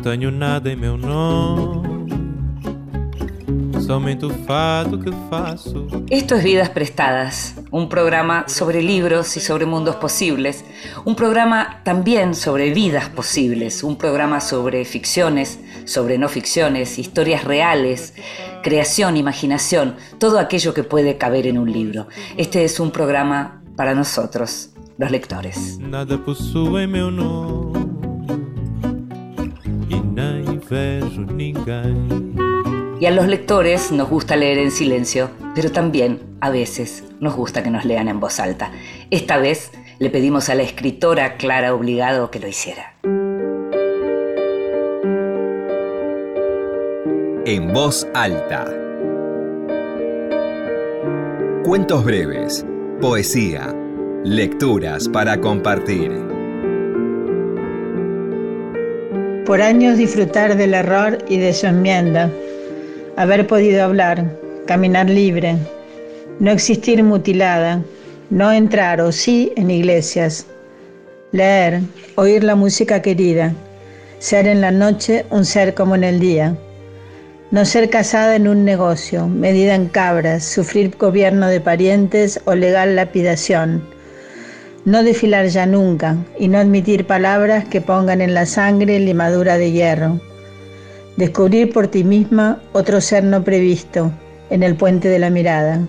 tenho nada em meu nome. Somente o fato que faço. Esto es Vidas Prestadas, un programa sobre libros y sobre mundos posibles, un programa también sobre vidas posibles, un programa sobre ficciones, sobre no ficciones, historias reales, creación, imaginación, todo aquello que puede caber en un libro. Este es un programa para nosotros, los lectores. Nada. Y a los lectores nos gusta leer en silencio, pero también a veces nos gusta que nos lean en voz alta. Esta vez le pedimos a la escritora Clara Obligado que lo hiciera. En voz alta. Cuentos breves, poesía, lecturas para compartir. por años disfrutar del error y de su enmienda, haber podido hablar, caminar libre, no existir mutilada, no entrar o sí en iglesias, leer, oír la música querida, ser en la noche un ser como en el día, no ser casada en un negocio, medida en cabras, sufrir gobierno de parientes o legal lapidación, no desfilar ya nunca y no admitir palabras que pongan en la sangre limadura de hierro. Descubrir por ti misma otro ser no previsto en el puente de la mirada.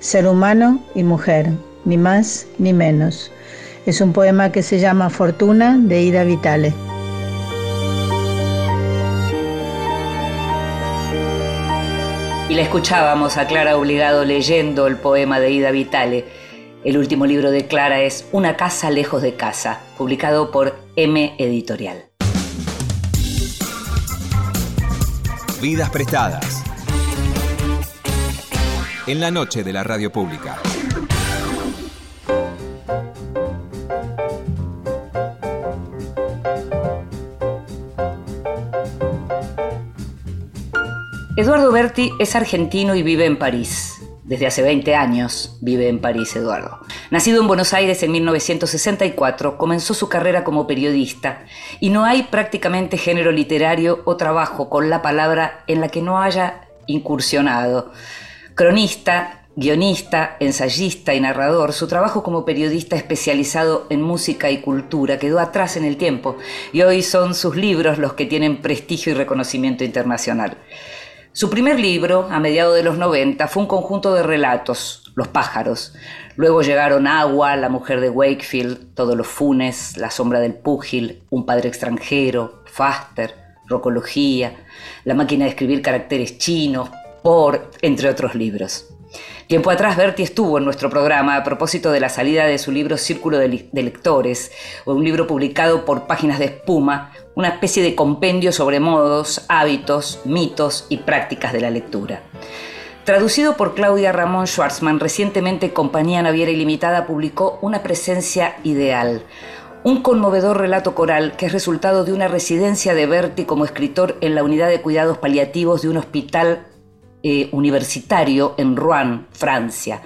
Ser humano y mujer, ni más ni menos. Es un poema que se llama Fortuna de Ida Vitale. Y la escuchábamos a Clara Obligado leyendo el poema de Ida Vitale el último libro de Clara es Una casa lejos de casa, publicado por M Editorial. Vidas prestadas. En la noche de la radio pública. Eduardo Berti es argentino y vive en París. Desde hace 20 años vive en París Eduardo. Nacido en Buenos Aires en 1964, comenzó su carrera como periodista y no hay prácticamente género literario o trabajo con la palabra en la que no haya incursionado. Cronista, guionista, ensayista y narrador, su trabajo como periodista especializado en música y cultura quedó atrás en el tiempo y hoy son sus libros los que tienen prestigio y reconocimiento internacional. Su primer libro, a mediados de los 90, fue un conjunto de relatos, Los pájaros. Luego llegaron Agua, La mujer de Wakefield, Todos los funes, La sombra del púgil, Un padre extranjero, Faster, Rocología, La máquina de escribir caracteres chinos, Por, entre otros libros. Tiempo atrás Berti estuvo en nuestro programa a propósito de la salida de su libro Círculo de, Lectores, un libro publicado por Páginas de Espuma, una especie de compendio sobre modos, hábitos, mitos y prácticas de la lectura. Traducido por Claudia Ramón Schwartzman, recientemente Compañía Naviera Ilimitada publicó Una presencia ideal, un conmovedor relato coral que es resultado de una residencia de Berti como escritor en la unidad de cuidados paliativos de un hospital eh, universitario en Rouen, Francia.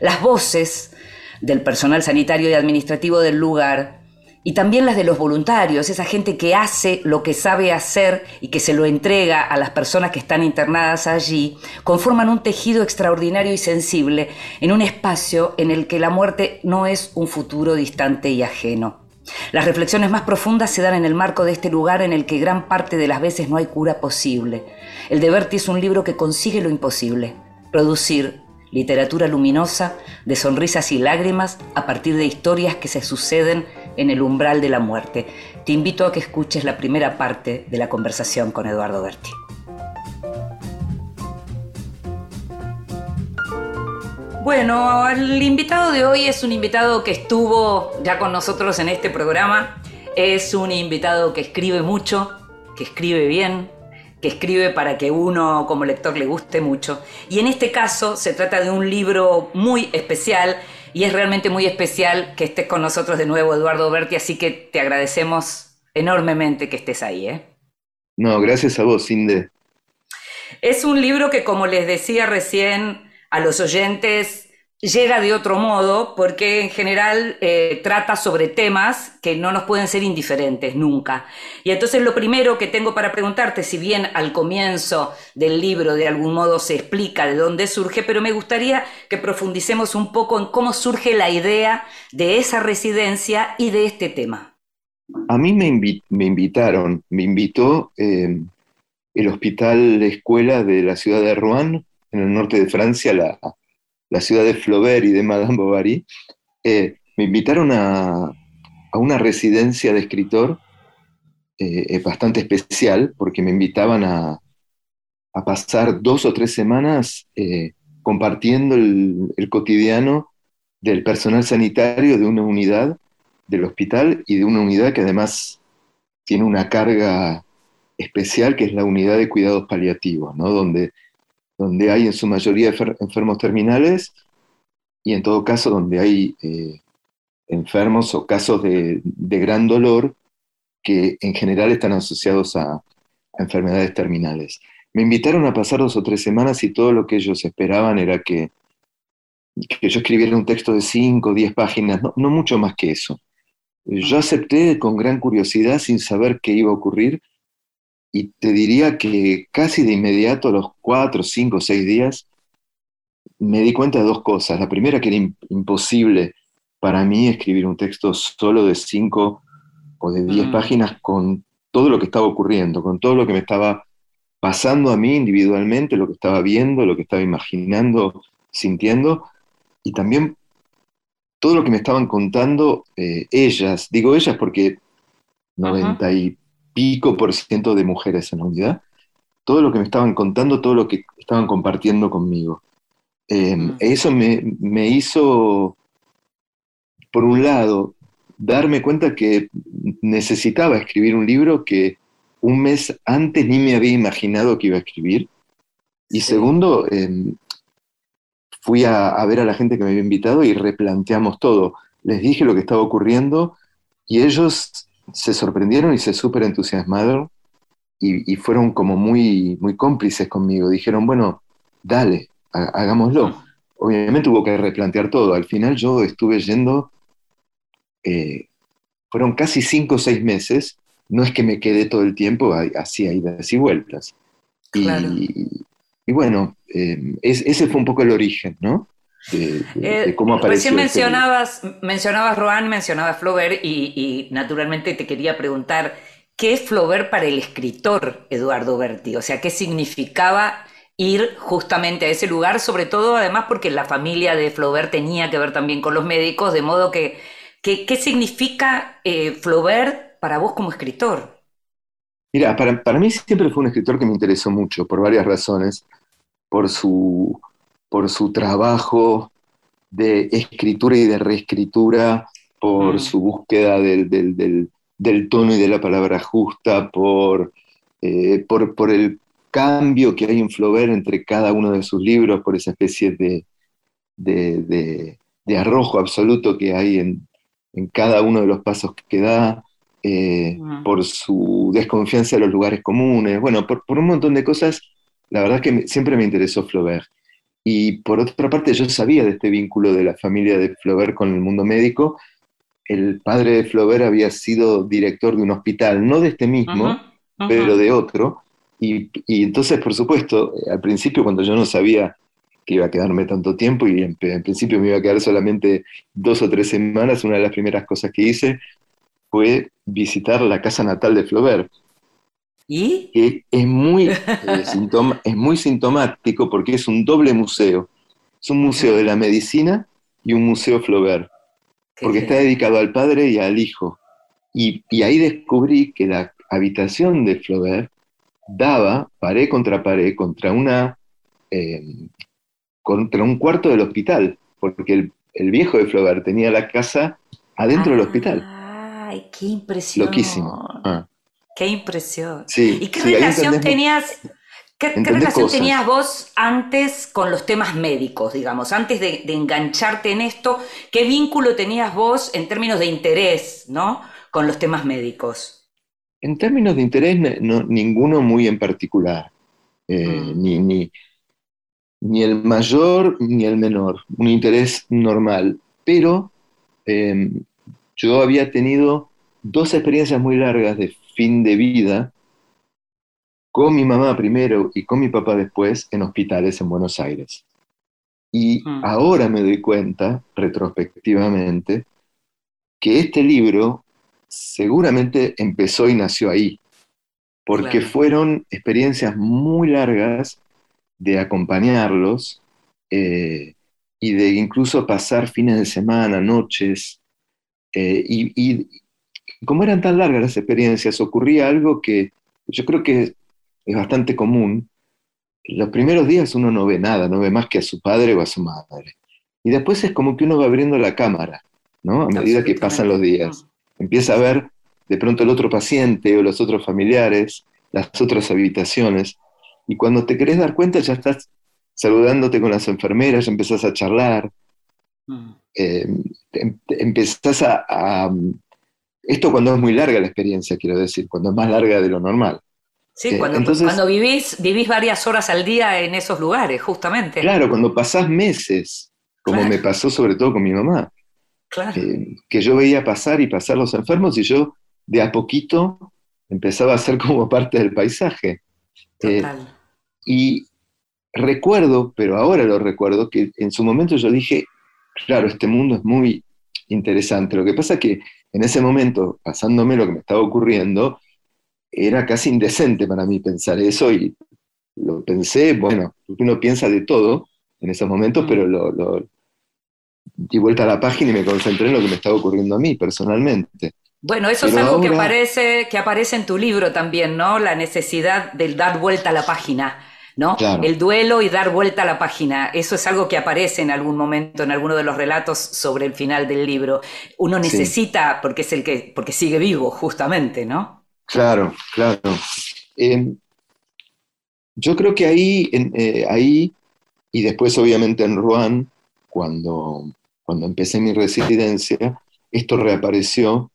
Las voces del personal sanitario y administrativo del lugar y también las de los voluntarios, esa gente que hace lo que sabe hacer y que se lo entrega a las personas que están internadas allí, conforman un tejido extraordinario y sensible en un espacio en el que la muerte no es un futuro distante y ajeno. Las reflexiones más profundas se dan en el marco de este lugar en el que gran parte de las veces no hay cura posible. El de Berti es un libro que consigue lo imposible, producir literatura luminosa de sonrisas y lágrimas a partir de historias que se suceden en el umbral de la muerte. Te invito a que escuches la primera parte de la conversación con Eduardo Berti. Bueno, el invitado de hoy es un invitado que estuvo ya con nosotros en este programa. Es un invitado que escribe mucho, que escribe bien, que escribe para que uno como lector le guste mucho. Y en este caso se trata de un libro muy especial y es realmente muy especial que estés con nosotros de nuevo, Eduardo Berti, así que te agradecemos enormemente que estés ahí. ¿eh? No, gracias a vos, Inde. Es un libro que, como les decía recién a los oyentes, llega de otro modo porque en general eh, trata sobre temas que no nos pueden ser indiferentes nunca. Y entonces lo primero que tengo para preguntarte, si bien al comienzo del libro de algún modo se explica de dónde surge, pero me gustaría que profundicemos un poco en cómo surge la idea de esa residencia y de este tema. A mí me, invitaron, me invitó eh, el Hospital de Escuela de la ciudad de Rouen, en el norte de Francia, la, la ciudad de Flaubert y de Madame Bovary, eh, me invitaron a, una residencia de escritor eh, bastante especial, porque me invitaban a, pasar dos o tres semanas eh, compartiendo el, el, cotidiano del personal sanitario de una unidad del hospital y de una unidad que además tiene una carga especial, que es la unidad de cuidados paliativos, ¿no? donde donde hay en su mayoría enfermos terminales y en todo caso donde hay eh, enfermos o casos de, gran dolor que en general están asociados a, enfermedades terminales. Me invitaron a pasar dos o tres semanas y todo lo que ellos esperaban era que, que yo escribiera un texto de cinco o diez páginas, no, no mucho más que eso. Yo acepté con gran curiosidad, sin saber qué iba a ocurrir, y te diría que casi de inmediato, a los cuatro, cinco, seis días, me di cuenta de dos cosas. La primera, que era imposible para mí escribir un texto solo de cinco o de diez mm. páginas con todo lo que estaba ocurriendo, con todo lo que me estaba pasando a mí individualmente, lo que estaba viendo, lo que estaba imaginando, sintiendo, y también todo lo que me estaban contando eh, ellas. Digo ellas porque 90 y pico por ciento de mujeres en la unidad, todo lo que me estaban contando, todo lo que estaban compartiendo conmigo. Em, mm. Eso me, hizo, por un lado, darme cuenta que necesitaba escribir un libro que un mes antes ni me había imaginado que iba a escribir. Y segundo, em, fui a, a, ver a la gente que me había invitado y replanteamos todo. Les dije lo que estaba ocurriendo y ellos se sorprendieron y se súper entusiasmaron y, fueron como muy, muy cómplices conmigo. Dijeron, bueno, dale, hagámoslo. Obviamente hubo que replantear todo. Al final yo estuve yendo, eh, fueron casi cinco o seis meses. No es que me quedé todo el tiempo así, idas y vueltas. Y, bueno, eh, ese fue un poco el origen, ¿no? Eh, recién mencionabas, mencionabas Rohan, mencionabas Flaubert y, naturalmente te quería preguntar, ¿qué es Flaubert para el escritor Eduardo Berti? O sea, ¿qué significaba ir justamente a ese lugar? Sobre todo, además, porque la familia de Flaubert tenía que ver también con los médicos, de modo que, ¿qué significa eh, Flaubert para vos como escritor? Mira, para, para mí siempre fue un escritor que me interesó mucho, por varias razones, por su por su trabajo de escritura y de reescritura, por mm. su búsqueda del, tono y de la palabra justa, eh, por, por, el cambio que hay en Flaubert entre cada uno de sus libros, por esa especie de, de, arrojo absoluto que hay en, cada uno de los pasos que da, eh, mm. por su desconfianza de los lugares comunes, bueno, por, por, un montón de cosas, la verdad que siempre me interesó Flaubert. Y por otra parte, yo sabía de este vínculo de la familia de Flaubert con el mundo médico. El padre de Flaubert había sido director de un hospital, no de este mismo, pero de otro. Y, entonces, por supuesto, al principio, cuando yo no sabía que iba a quedarme tanto tiempo y en, principio me iba a quedar solamente dos o tres semanas, una de las primeras cosas que hice fue visitar la casa natal de Flaubert. ¿Y? es, muy, eh, es muy sintomático porque es un doble museo. Es un museo de la medicina y un museo Flaubert, porque está dedicado al padre y al hijo. Y, ahí descubrí que la habitación de Flaubert daba pared contra pared contra una eh, contra un cuarto del hospital, porque el, viejo de Flaubert tenía la casa adentro del hospital. Ay, qué impresión. Loquísimo. Ah. Qué impresión. ¿Y qué relación tenías? ¿Qué, relación tenías vos antes con los temas médicos, digamos? Antes de, engancharte en esto, ¿qué vínculo tenías vos en términos de interés, ¿no? Con los temas médicos. En términos de interés, ninguno muy en particular. Eh, mm. ni, ni, el mayor ni el menor. Un interés normal. Pero em, yo había tenido dos experiencias muy largas de fin de vida con mi mamá primero y con mi papá después en hospitales en Buenos Aires. Y mm. ahora me doy cuenta, retrospectivamente, que este libro seguramente empezó y nació ahí, porque fueron experiencias muy largas de acompañarlos eh, y de incluso pasar fines de semana, noches, eh, y, y como eran tan largas las experiencias, ocurría algo que yo creo que es bastante común. Los primeros días uno no ve nada, no ve más que a su padre o a su madre. Y después es como que uno va abriendo la cámara, ¿no? A medida que pasan los días. Empieza a ver de pronto el otro paciente o los otros familiares, las otras habitaciones. Y cuando te querés dar cuenta ya estás saludándote con las enfermeras, ya empezás a charlar, mm. eh, em, empezás a, Esto cuando es muy larga la experiencia, quiero decir, cuando es más larga de lo normal. Sí, eh, cuando, cuando vivís, vivís varias horas al día en esos lugares, justamente. Claro, cuando pasás meses, como me pasó sobre todo con mi mamá. Claro. Eh, que yo veía pasar y pasar los enfermos y yo de a poquito empezaba a ser como parte del paisaje. Eh, Total. y recuerdo, pero ahora lo recuerdo, que en su momento yo dije, claro, este mundo es muy interesante. Lo que pasa es que en ese momento, pasándome lo que me estaba ocurriendo, era casi indecente para mí pensar eso y lo pensé, bueno, uno piensa de todo en esos momentos, pero lo, di vuelta a la página y me concentré en lo que me estaba ocurriendo a mí personalmente. Bueno, eso es algo que, aparece, que aparece en tu libro también, ¿no? La necesidad de dar vuelta a la página, ¿no? El duelo y dar vuelta a la página. Eso es algo que aparece en algún momento, en alguno de los relatos sobre el final del libro. Uno necesita, porque es el que, porque sigue vivo, justamente, ¿no? Claro, claro. Em, yo creo que ahí, eh, ahí, y después obviamente en Rouen, cuando, cuando empecé mi residencia, esto reapareció.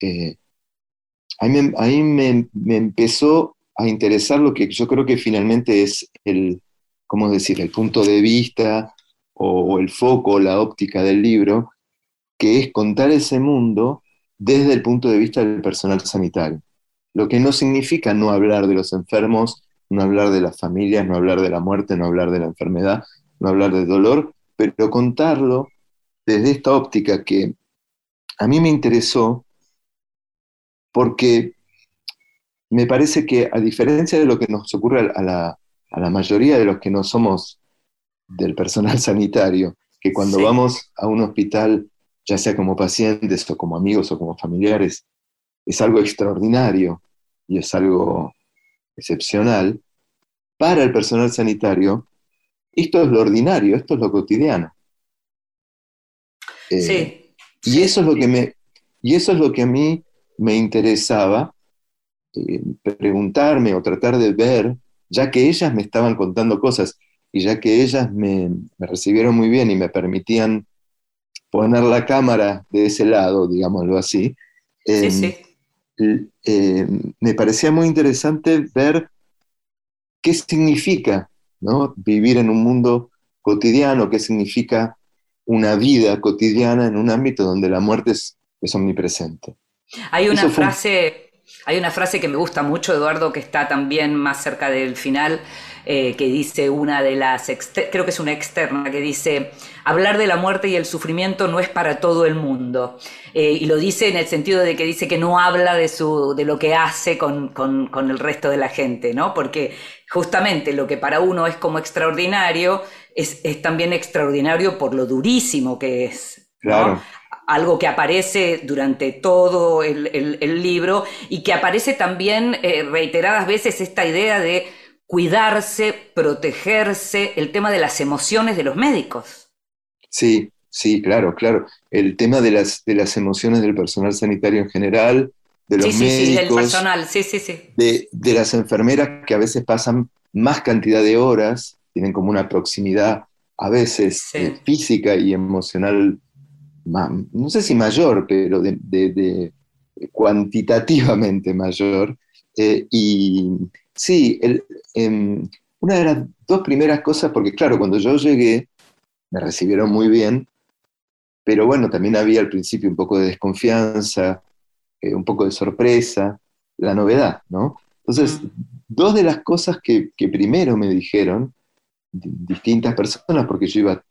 Eh, ahí, me, empezó a interesar lo que yo creo que finalmente es el, ¿cómo decir?, el punto de vista o el foco, la óptica del libro, que es contar ese mundo desde el punto de vista del personal sanitario. Lo que no significa no hablar de los enfermos, no hablar de las familias, no hablar de la muerte, no hablar de la enfermedad, no hablar del dolor, pero contarlo desde esta óptica que a mí me interesó porque me parece que a diferencia de lo que nos ocurre a la, a la mayoría de los que no somos del personal sanitario, que cuando vamos a un hospital ya sea como pacientes o como amigos o como familiares, es algo extraordinario y es algo excepcional. Para el personal sanitario, esto es lo ordinario, esto es lo cotidiano. Eh, sí. Y eso es lo que me, y eso es lo que a mí me interesaba eh, preguntarme o tratar de ver, ya que ellas me estaban contando cosas y ya que ellas me, me recibieron muy bien y me permitían poner la cámara de ese lado, digámoslo así, em, em, me parecía muy interesante ver qué significa ¿no? vivir en un mundo cotidiano, qué significa una vida cotidiana en un ámbito donde la muerte es, omnipresente. Hay una frase, hay una frase que me gusta mucho, Eduardo, que está también más cerca del final, eh, que dice una de las, creo que es una externa, que dice, hablar de la muerte y el sufrimiento no es para todo el mundo. Eh, y lo dice en el sentido de que dice que no habla de, su, de lo que hace con, con, el resto de la gente, ¿no? Porque justamente lo que para uno es como extraordinario, es, es también extraordinario por lo durísimo que es. Claro algo que aparece durante todo el, el, libro y que aparece también eh, reiteradas veces esta idea de cuidarse, protegerse, el tema de las emociones de los médicos. Sí, sí, claro, claro. El tema de las, de las emociones del personal sanitario en general, de los médicos, sí, del personal, sí, sí, sí. De, las enfermeras que a veces pasan más cantidad de horas, tienen como una proximidad a veces Sí. eh, física y emocional, no sé si mayor, pero de, de- de- cuantitativamente mayor. Eh, y sí, el- em, una de las dos primeras cosas, porque claro, cuando yo llegué, me recibieron muy bien, pero bueno, también había al principio un poco de desconfianza, eh, un poco de sorpresa, la novedad, ¿no? Entonces, Mm. dos de las cosas que, que primero me dijeron di- distintas personas, porque yo iba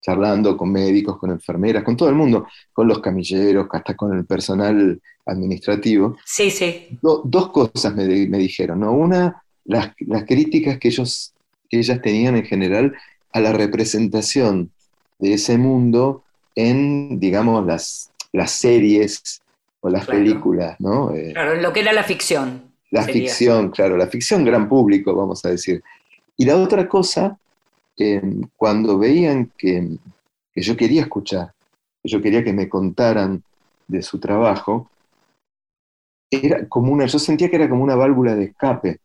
charlando con médicos, con enfermeras, con todo el mundo, con los camilleros, hasta con el personal administrativo, Sí, sí. do- dos cosas me, me dijeron, ¿no? Una, las, las críticas que, ellos, que ellas tenían en general a la representación de ese mundo en, digamos, las, las series o las Claro. películas, ¿no? Eh, Claro, lo que era la ficción. la sería. ficción, claro, la ficción gran público, vamos a decir. Y la otra cosa, cuando veían que, que yo quería escuchar, que yo quería que me contaran de su trabajo, era como una, yo sentía que era como una válvula de escape,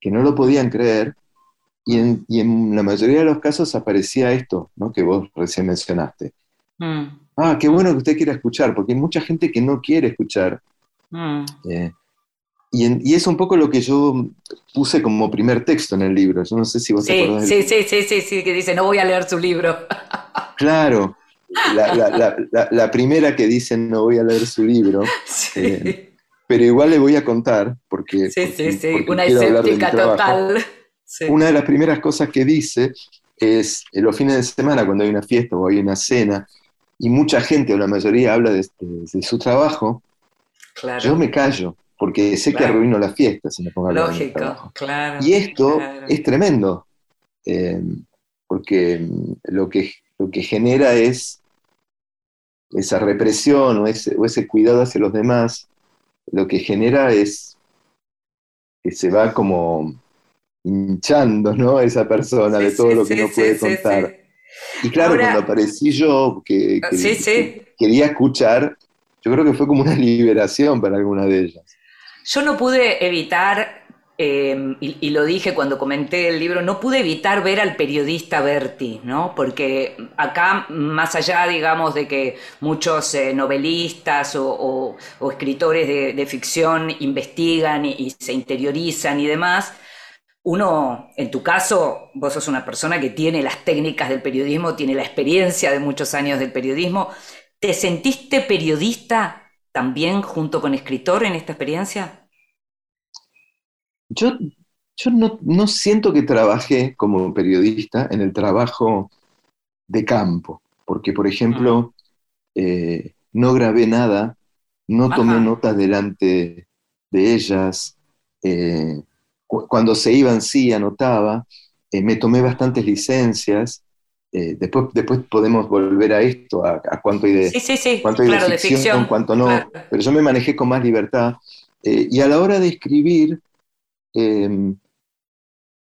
que no lo podían creer, y en, y en la mayoría de los casos aparecía esto, ¿no? que vos recién mencionaste. Mm, Ah, qué bueno que usted quiera escuchar, porque hay mucha gente que no quiere escuchar mm. eh, y, en- y es un poco lo que yo puse como primer texto en el libro. Yo no sé si vos te Sí, acordás. del- sí, sí, sí, sí, sí, que dice, no voy a leer su libro. Claro, la, la- la- la- primera que dice no voy a leer su libro, Sí, Eh, pero igual le voy a contar porque, sí, sí, sí, porque una escéptica total. Sí. Una de las primeras cosas que dice es en los fines de semana cuando hay una fiesta o hay una cena y mucha gente o la mayoría habla de, de- de su trabajo, claro. yo me callo porque sé que arruino la fiesta si me pongo a hablar Lógico, claro. Y esto claro. es tremendo, eh, porque mm, lo que, lo que genera es esa represión o ese, o ese cuidado hacia los demás, lo que genera es que se va como hinchando, ¿no? Esa persona de todo sí, lo que sí, no puede contar. Y claro, Ahora- cuando aparecí yo, que quería escuchar, yo creo que fue como una liberación para alguna de ellas. Yo no pude evitar, eh, y, lo dije cuando comenté el libro, no pude evitar ver al periodista Berti, ¿no? Porque acá, más allá, digamos, de que muchos eh, novelistas o, escritores de, de ficción investigan y, y se interiorizan y demás, uno, en tu caso, vos sos una persona que tiene las técnicas del periodismo, tiene la experiencia de muchos años del periodismo. ¿Te sentiste periodista también junto con escritor en esta experiencia? Yo, yo no, no siento que trabajé como periodista en el trabajo de campo, porque, por ejemplo, eh, no grabé nada, no tomé Ajá. notas delante de ellas, eh, cu- cuando se iban sí anotaba, eh, me tomé bastantes licencias, eh, después, después podemos volver a esto, a, a cuánto hay de, Sí, sí, sí, cuánto hay claro, de de ficción, cuánto no, claro. pero yo me manejé con más libertad. Eh, y a la hora de escribir, eh,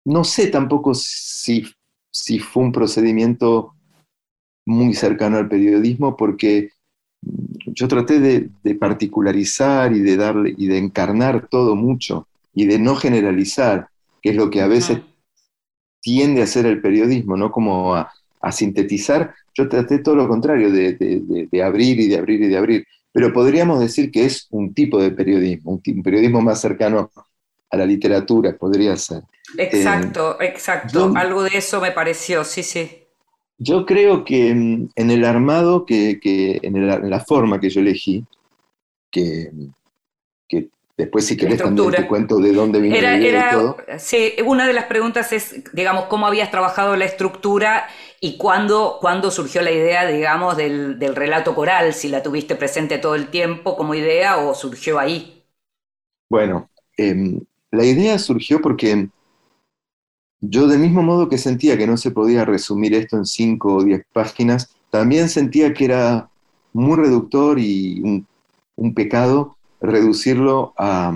no sé tampoco si, si fue un procedimiento muy cercano al periodismo, porque mm, yo traté de, de particularizar y de darle y de encarnar todo mucho y de no generalizar, que es lo que a veces tiende a hacer el periodismo, no como a, a sintetizar. Yo traté todo lo contrario, de, de- de- de abrir y de abrir y de abrir. Pero podríamos decir que es un tipo de periodismo, un, periodismo más cercano a la literatura, podría ser. Exacto, exacto. yo- Algo de eso me pareció, sí, sí. Yo creo que mm, en el armado, que, que en, el- en la forma que yo elegí, que, que después si querés también te cuento de dónde vino Era, la idea y era, todo. sí, una de las preguntas es, digamos, cómo habías trabajado la estructura y cuándo, cuándo surgió la idea, digamos, del, del relato coral, si la tuviste presente todo el tiempo como idea o surgió ahí. Bueno, em, la idea surgió porque yo del mismo modo que sentía que no se podía resumir esto en cinco o diez páginas, también sentía que era muy reductor y un, un pecado reducirlo a,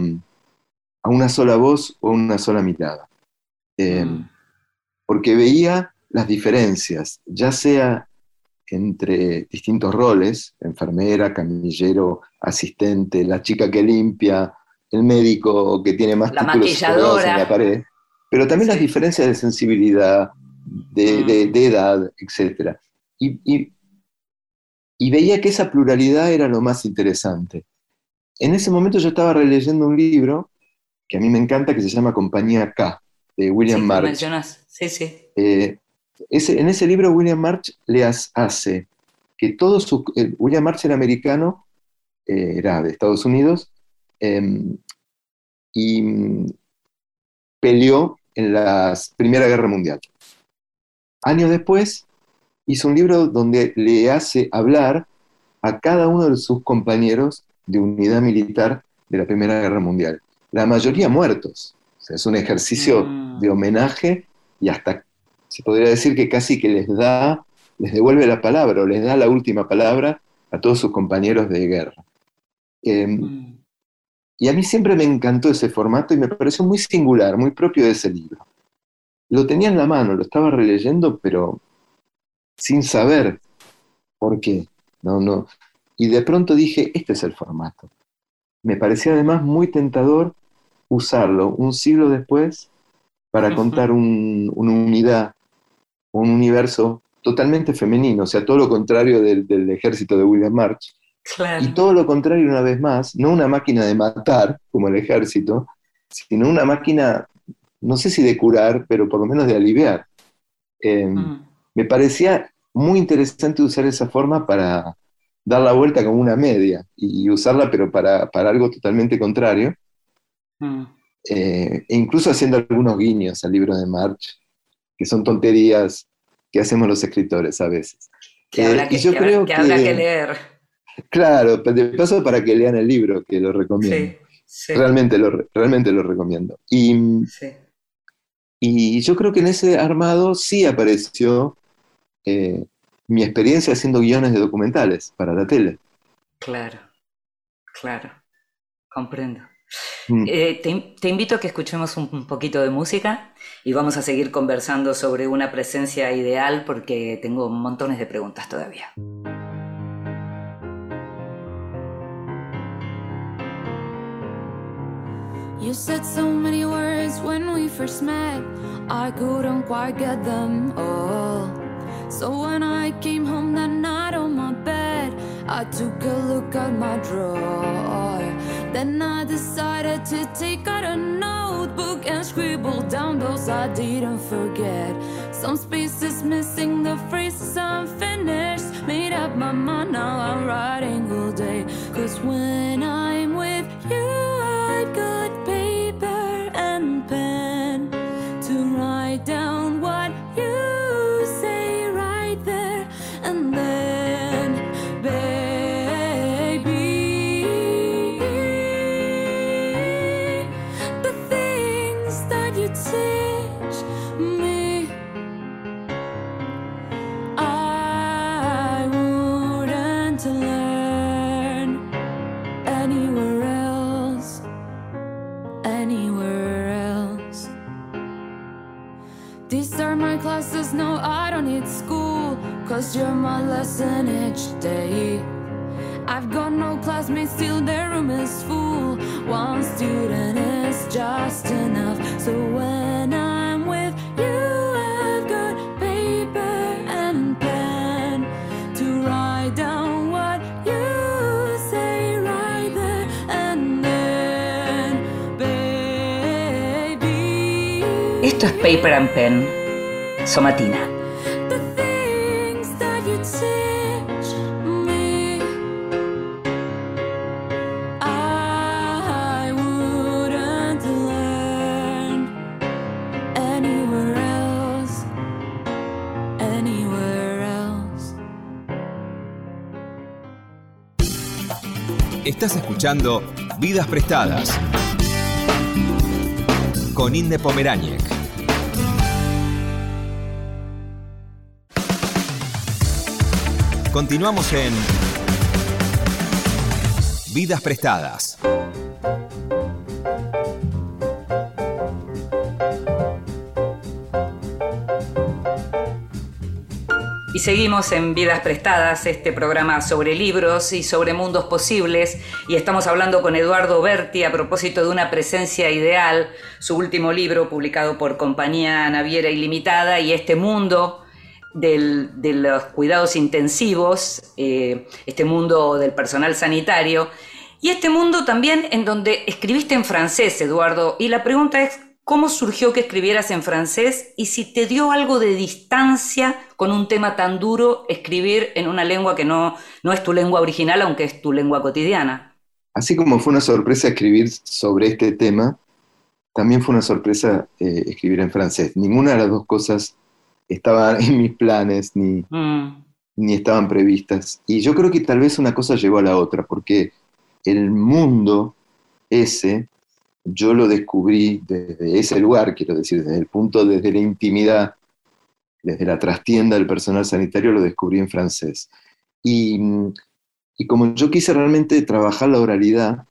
a una sola voz o una sola mirada. Em, Mm. porque veía las diferencias, ya sea entre distintos roles, enfermera, camillero, asistente, la chica que limpia, el médico que tiene más La títulos en la pared, pero también las diferencias de sensibilidad, de, edad, etc. Y, y, veía que esa pluralidad era lo más interesante. En ese momento yo estaba releyendo un libro que a mí me encanta, que se llama Compañía K, de William sí, March. mencionas. Sí, sí. Eh, ese, en ese libro William March le hace que todo su... William March era americano, eh, era de Estados Unidos, em, y mm, peleó en la Primera Guerra Mundial. Años después, hizo un libro donde le hace hablar a cada uno de sus compañeros de unidad militar de la Primera Guerra Mundial. La mayoría muertos. es un ejercicio Mm. de homenaje y hasta se podría decir que casi que les da, les devuelve la palabra o les da la última palabra a todos sus compañeros de guerra. Em, Mm. y a mí siempre me encantó ese formato y me pareció muy singular, muy propio de ese libro. Lo tenía en la mano, lo estaba releyendo, pero sin saber por qué. No, no. Y de pronto dije, este es el formato. Me parecía además muy tentador usarlo un siglo después para contar un- una unidad, un universo totalmente femenino, o sea, todo lo contrario del, del ejército de William March. Claro. Y todo lo contrario, una vez más, no una máquina de matar, como el ejército, sino una máquina, no sé si de curar, pero por lo menos de aliviar. Eh, Mm. Me parecía muy interesante usar esa forma para dar la vuelta como una media y usarla, pero para, para algo totalmente contrario, Mm. eh, e incluso haciendo algunos guiños al libro de March, que son tonterías que hacemos los escritores a veces. Que Eh, habrá y que, yo que creo que habrá que- que leer. Claro, de paso para que lean el libro, que lo recomiendo. Sí, sí, Realmente, lo, re- realmente lo recomiendo. Y, sí. y yo creo que en ese armado sí apareció eh, mi experiencia haciendo guiones de documentales para la tele. Claro, claro. Comprendo. Mm. Eh, te, te invito a que escuchemos un, un poquito de música y vamos a seguir conversando sobre una presencia ideal porque tengo montones de preguntas todavía. You said so many words when we first met. I couldn't quite get them all. So when I came home that night on my bed, I took a look at my drawer. Then I decided to take out a notebook and scribble down those I didn't forget. Some spaces missing, the phrases unfinished. Made up my mind, now I'm writing all day. Cause when I'm with you, I got classes, no, I don't need school. Cause you're my lesson each day. I've got no classmates, still their room is full. One student is just enough. So when I'm with you, I've got paper and pen to write down what you say right there and then, baby. Esto es Paper and Pen, Somatina. The things that you teach me, I wouldn't learn anywhere else, anywhere else. Estás escuchando Vidas Prestadas con Inde Pomeráñez. Continuamos en Vidas Prestadas. Y seguimos en Vidas Prestadas, este programa sobre libros y sobre mundos posibles, y estamos hablando con Eduardo Berti a propósito de una presencia ideal, su último libro publicado por Compañía Naviera Ilimitada, y este mundo de los cuidados intensivos, eh, este mundo del personal sanitario, y este mundo también en donde escribiste en francés, Eduardo, y la pregunta es, ¿Cómo surgió que escribieras en francés y si te dio algo de distancia con un tema tan duro escribir en una lengua que no, no es tu lengua original, aunque es tu lengua cotidiana? Así como fue una sorpresa escribir sobre este tema, también fue una sorpresa eh, escribir en francés. Ninguna de las dos cosas estaba en mis planes ni, mm. ni estaban previstas. Y yo creo que tal vez una cosa llevó a la otra, porque el mundo ese yo lo descubrí desde ese lugar, quiero decir, desde el punto, desde la intimidad, desde la trastienda del personal sanitario, lo descubrí en francés. Y, como yo quise realmente trabajar la oralidad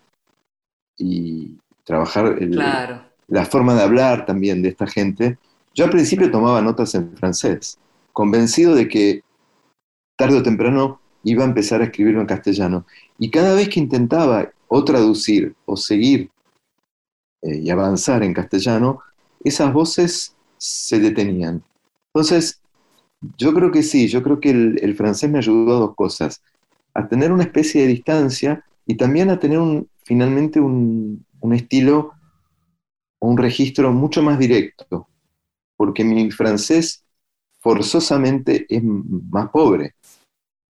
y trabajar la forma de hablar también de esta gente, yo al principio tomaba notas en francés, convencido de que tarde o temprano iba a empezar a escribirlo en castellano. Y cada vez que intentaba o traducir o seguir eh, y avanzar en castellano, esas voces se detenían. Entonces, yo creo que sí, yo creo que el, francés me ayudó a dos cosas, a tener una especie de distancia y también a tener finalmente un, un estilo un registro mucho más directo, porque mi francés forzosamente es más pobre,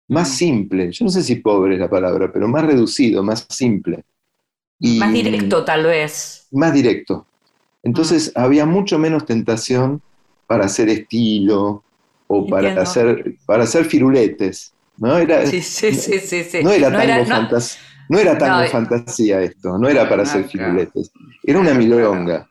más mm. simple, yo no sé si pobre es la palabra, pero más reducido, más simple más directo, tal vez. Más directo. Entonces había mucho menos tentación para hacer estilo o para hacer, para hacer firuletes. ¿no? Era, sí, sí, sí, No era tango, no, era tango fantasía esto, no era para hacer firuletes. Era una milonga.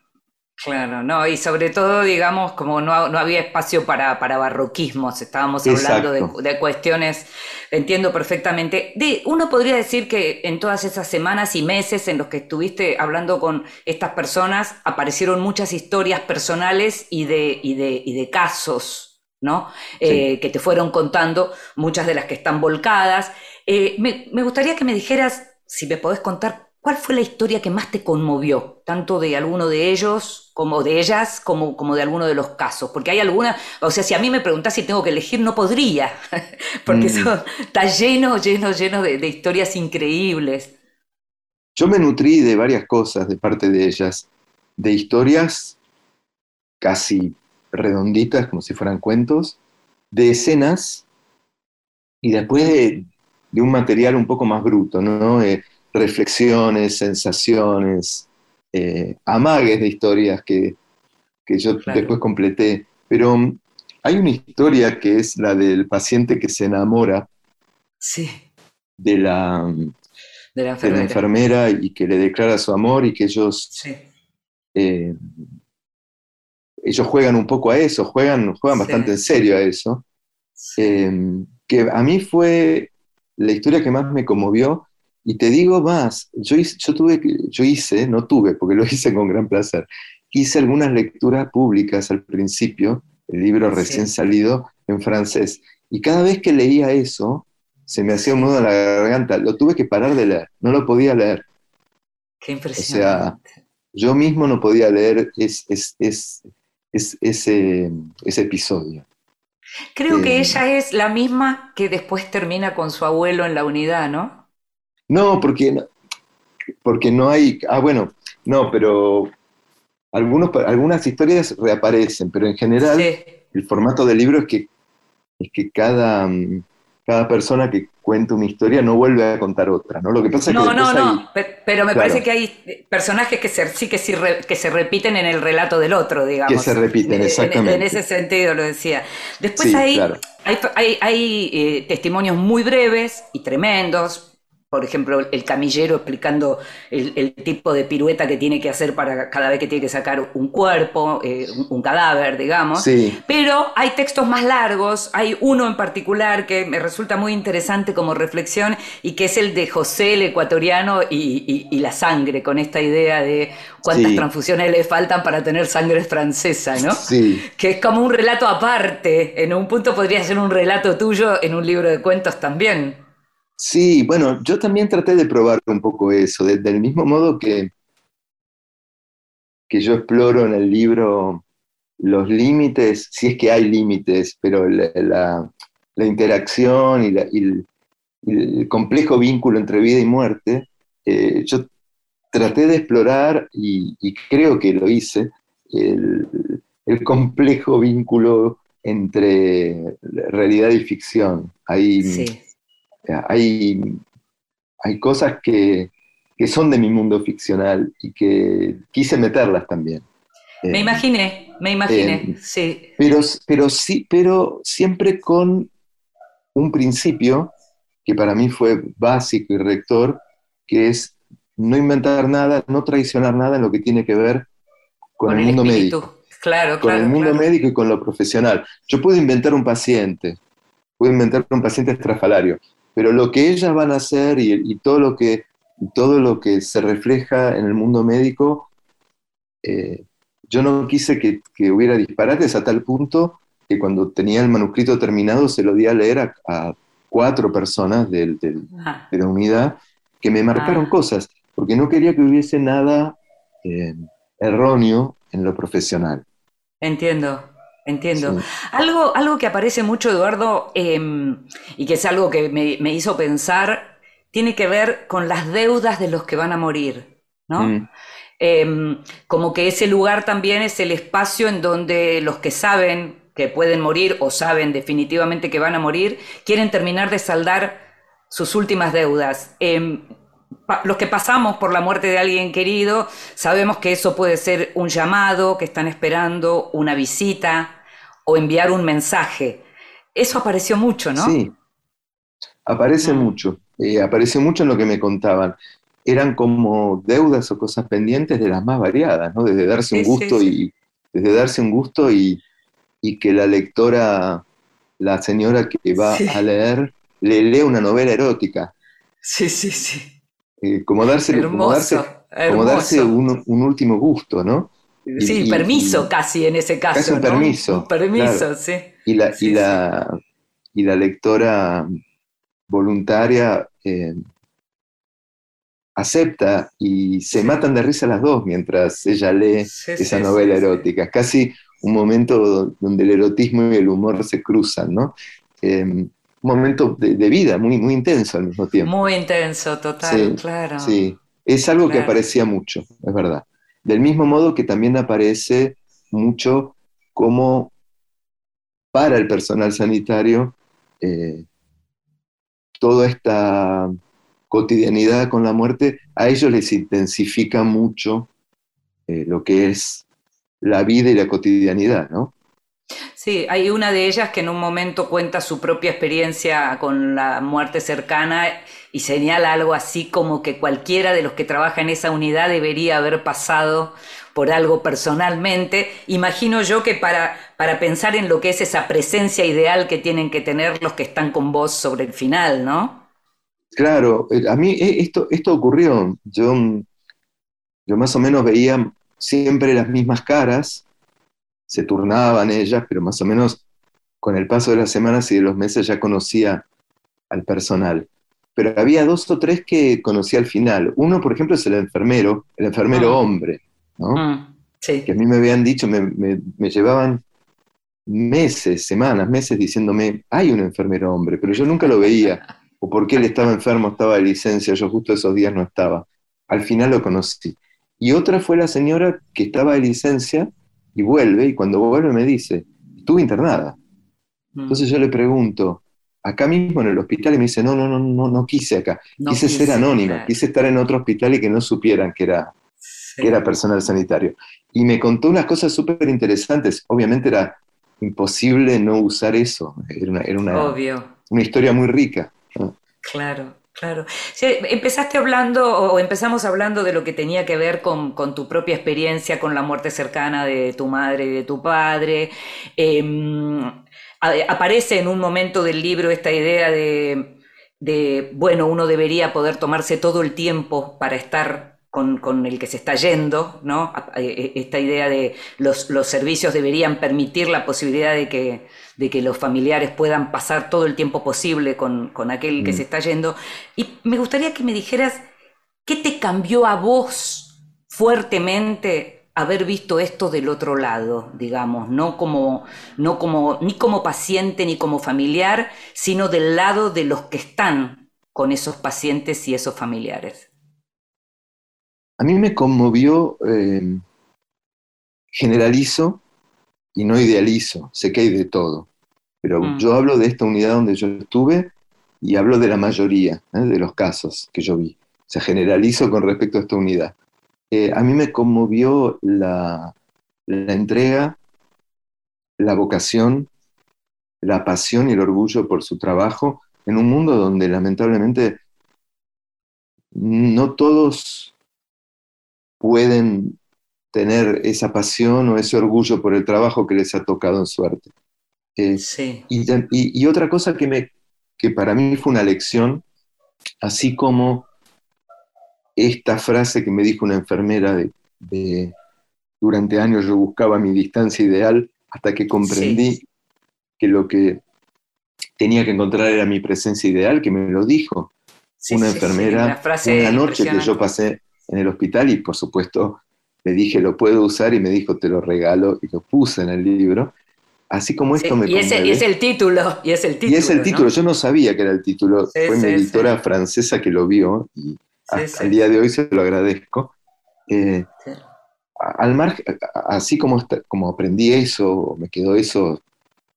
Claro, no, y sobre todo, digamos, como no, había espacio para, para barroquismos, estábamos hablando de, cuestiones, entiendo perfectamente. De, uno podría decir que en todas esas semanas y meses en los que estuviste hablando con estas personas, aparecieron muchas historias personales y de, y de, y de casos, ¿no? Eh, que te fueron contando, muchas de las que están volcadas. Eh, me, me gustaría que me dijeras, si me podés contar ¿Cuál fue la historia que más te conmovió, tanto de alguno de ellos como de ellas, como, como de alguno de los casos? Porque hay alguna, o sea, si a mí me preguntás si tengo que elegir, no podría, porque mm. está lleno, lleno, lleno de, historias increíbles. Yo me nutrí de varias cosas de parte de ellas, de historias casi redonditas, como si fueran cuentos, de escenas y después de, un material un poco más bruto, ¿no? Eh, reflexiones, sensaciones, eh, amagues de historias que, yo después completé. Pero um, hay una historia que es la del paciente que se enamora de, la, de, la enfermera. y que le declara su amor y que ellos, eh, ellos juegan un poco a eso, juegan, juegan bastante en serio a eso. Eh, que a mí fue la historia que más me conmovió y te digo más, yo, yo, tuve, yo hice, no tuve, porque lo hice con gran placer, hice algunas lecturas públicas al principio, el libro recién salido en francés, y cada vez que leía eso, se me hacía un nudo en la garganta, lo tuve que parar de leer, no lo podía leer. Qué impresionante. O sea, yo mismo no podía leer es, ese, ese episodio. Creo que eh, ella es la misma que después termina con su abuelo en la unidad, ¿no? No, porque, porque no hay. Ah, bueno, no, pero algunos, algunas historias reaparecen, pero en general el formato del libro es que, es que cada, cada persona que cuenta una historia no vuelve a contar otra, ¿no? Lo que pasa no, que no, no, pero me parece que hay personajes que se, sí que, sí que se repiten en el relato del otro, digamos. Que se repiten, exactamente. En, ese sentido lo decía. Después hay, hay, hay, hay eh, testimonios muy breves y tremendos, por ejemplo, el camillero explicando el, tipo de pirueta que tiene que hacer para cada vez que tiene que sacar un cuerpo, eh, un, cadáver, digamos. Sí. Pero hay textos más largos, hay uno en particular que me resulta muy interesante como reflexión y que es el de José el ecuatoriano y, la sangre, con esta idea de cuántas transfusiones le faltan para tener sangre francesa, ¿no? Sí. Que es como un relato aparte, en un punto podría ser un relato tuyo en un libro de cuentos también. Sí, bueno, yo también traté de probar un poco eso, del mismo modo que, que yo exploro en el libro los límites, si es que hay límites, pero la, interacción y, el, complejo vínculo entre vida y muerte, eh, yo traté de explorar, y, creo que lo hice, el, complejo vínculo entre realidad y ficción. Hay, sí hay, hay cosas que, son de mi mundo ficcional y que quise meterlas también. Me eh, imaginé, me imaginé, eh, sí. Pero, pero, sí, pero siempre con un principio que para mí fue básico y rector, que es no inventar nada, no traicionar nada en lo que tiene que ver con, el, mundo médico. Claro, con el mundo médico y con lo profesional. Yo puedo inventar un paciente, puedo inventar un paciente estrafalario, pero lo que ellas van a hacer y, todo, lo que, todo lo que se refleja en el mundo médico, eh, yo no quise que, hubiera disparates a tal punto que cuando tenía el manuscrito terminado se lo di a leer a, cuatro personas ah. de la unidad que me marcaron ah. cosas, porque no quería que hubiese nada eh, erróneo en lo profesional. Entiendo. Entiendo. Algo, algo que aparece mucho, Eduardo, em, y que es algo que me, hizo pensar, tiene que ver con las deudas de los que van a morir, ¿no? Mm. Em, como que ese lugar también es el espacio en donde los que saben que pueden morir o saben definitivamente que van a morir, quieren terminar de saldar sus últimas deudas. Em, los que pasamos por la muerte de alguien querido, sabemos que eso puede ser un llamado, que están esperando una visita, o enviar un mensaje. Eso apareció mucho, ¿no? Sí, aparece mucho. Eh, aparece mucho en lo que me contaban. Eran como deudas o cosas pendientes de las más variadas, ¿no? Desde darse un gusto y desde darse un gusto y, que la lectora, la señora que va a leer, le lee una novela erótica. Sí, sí, sí. Eh, como darse, como darse, como darse un, un, último gusto, ¿no? Sí, permiso casi en ese caso. Casi un permiso. Un permiso, sí. Y la, y, la, y la lectora voluntaria eh, acepta y se matan de risa las dos mientras ella lee esa novela erótica. Casi un momento donde el erotismo y el humor se cruzan, ¿no? Eh, un momento de, vida muy, muy intenso al mismo tiempo. Muy intenso, total, claro. Sí, es algo que aparecía mucho, es verdad. Del mismo modo que también aparece mucho como para el personal sanitario eh, toda esta cotidianidad con la muerte, a ellos les intensifica mucho eh, lo que es la vida y la cotidianidad, ¿no? Sí, hay una de ellas que en un momento cuenta su propia experiencia con la muerte cercana y señala algo así como que cualquiera de los que trabaja en esa unidad debería haber pasado por algo personalmente. Imagino yo que para, para pensar en lo que es esa presencia ideal que tienen que tener los que están con vos sobre el final, ¿no? Claro, eh, a mí eh, esto, esto ocurrió. Yo, yo más o menos veía siempre las mismas caras, se turnaban ellas, pero más o menos con el paso de las semanas y de los meses ya conocía al personal pero había dos o tres que conocí al final. Uno, por ejemplo, es el enfermero, el enfermero ah. hombre, ¿no? Ah, sí. Que a mí me habían dicho, me, llevaban meses, semanas, meses diciéndome, hay un enfermero hombre, pero yo nunca lo veía. O porque él estaba enfermo, estaba de licencia, yo justo esos días no estaba. Al final lo conocí. Y otra fue la señora que estaba de licencia y vuelve, y cuando vuelve me dice, estuve internada. Mm. Entonces yo le pregunto, acá mismo en el hospital y me dice, no, no, no, no, no quise acá. quise, ser anónima, quise estar en otro hospital y que no supieran que era, que era personal sanitario. Y me contó unas cosas súper interesantes. Obviamente era imposible no usar eso. Era una, era una, una historia muy rica. Claro. Claro. empezaste hablando, o empezamos hablando de lo que tenía que ver con, tu propia experiencia, con la muerte cercana de tu madre y de tu padre. Em, aparece en un momento del libro esta idea de, de, bueno, uno debería poder tomarse todo el tiempo para estar con, el que se está yendo, ¿no? E, esta idea de los, los servicios deberían permitir la posibilidad de que, de que los familiares puedan pasar todo el tiempo posible con, aquel que mm. se está yendo. Y me gustaría que me dijeras, ¿qué te cambió a vos fuertemente haber visto esto del otro lado, digamos, no como, no como, ni como paciente ni como familiar, sino del lado de los que están con esos pacientes y esos familiares? A mí me conmovió, eh, generalizo y no idealizo, sé que hay de todo, pero mm. yo hablo de esta unidad donde yo estuve y hablo de la mayoría ¿eh? de los casos que yo vi. O sea, generalizo con respecto a esta unidad. Eh, a mí me conmovió la, la entrega, la vocación, la pasión y el orgullo por su trabajo en un mundo donde lamentablemente no todos pueden tener esa pasión o ese orgullo por el trabajo que les ha tocado en suerte. Eh, y, otra cosa que, me, que para mí fue una lección, así como esta frase que me dijo una enfermera de, durante años yo buscaba mi distancia ideal hasta que comprendí que lo que tenía que encontrar era mi presencia ideal, que me lo dijo una enfermera una, noche que yo pasé en el hospital y por supuesto le dije, lo puedo usar y me dijo, te lo regalo y lo puse en el libro. Así como esto me y, ese, y es el título, y es el título. Y es el título, yo no sabía que era el título, fue mi editora francesa que lo vio y hasta el día de hoy se lo agradezco. Eh, al margen, así como, como aprendí eso, me quedó eso